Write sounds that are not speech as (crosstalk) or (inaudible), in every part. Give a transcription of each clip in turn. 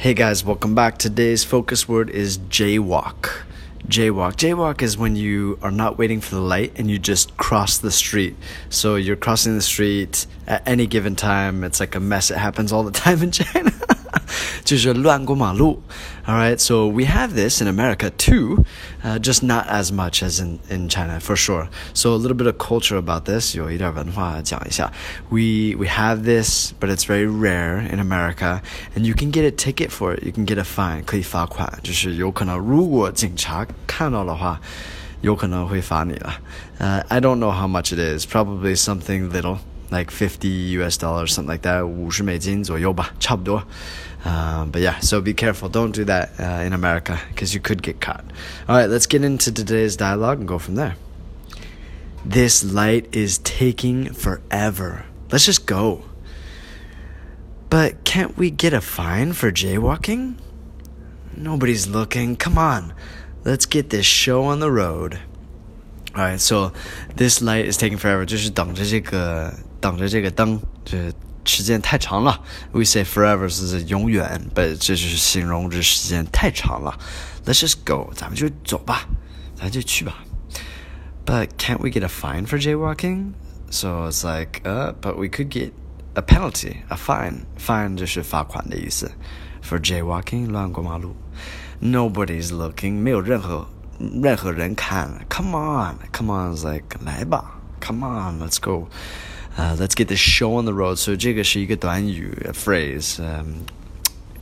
Hey guys, welcome back. Today's focus word is jaywalk. Jaywalk. Jaywalk is when you are not waiting for the light and you just cross the street. So you're crossing the street at any given time. It's like a mess. It happens all the (laughs) time in China. 就是乱过马路. All right, so we have this in America too, uh, just not as much as in, in China for sure. So a little bit of culture about this, We we have this, but it's very rare in America, and you can get a ticket for it. You can get a fine, 可以罚款，就是有可能如果警察看到的话。有可能会罚你了。Uh, I don't know how much it is. Probably something little like 50 US dollars, something like that, 50美金左右吧，差不多。um, but yeah, so be careful. Don't do that uh, in America because you could get caught. All right, let's get into today's dialogue and go from there. This light is taking forever. Let's just go. But can't we get a fine for jaywalking? Nobody's looking. Come on. Let's get this show on the road. Alright, so this light is taking forever. 就是等着这个 等着这个灯，就是时间太长了。We say forever 是永远，but 这就是形容这时间太长了。Let's just go，咱们就走吧，咱就去吧。But can't we get a fine for jaywalking? So it's like, uh, but we could get a penalty, a fine. Fine 就是罚款的意思。For jaywalking，乱过马路。Nobody's looking，没有任何任何人看。Come on，come on is like 来吧，Come on，let's go。 uh, let's get this show on the road. So 这个是一个短语 a phrase. Um,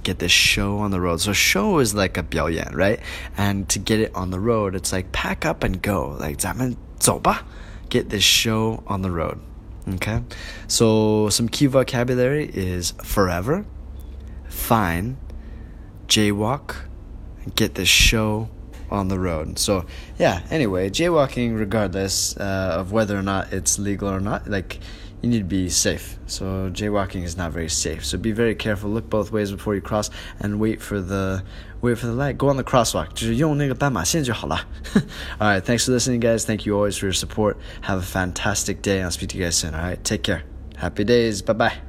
get this show on the road. So show is like a 表演, right? And to get it on the road, it's like pack up and go. Like 咱们走吧. Get this show on the road. Okay? So some key vocabulary is forever, fine, jaywalk, get this show on the road. So yeah. Anyway, jaywalking, regardless uh, of whether or not it's legal or not, like you need to be safe. So jaywalking is not very safe. So be very careful. Look both ways before you cross, and wait for the wait for the light. Go on the crosswalk. 就是用那个斑马线就好了. (laughs) all right. Thanks for listening, guys. Thank you always for your support. Have a fantastic day. I'll speak to you guys soon. All right. Take care. Happy days. Bye bye.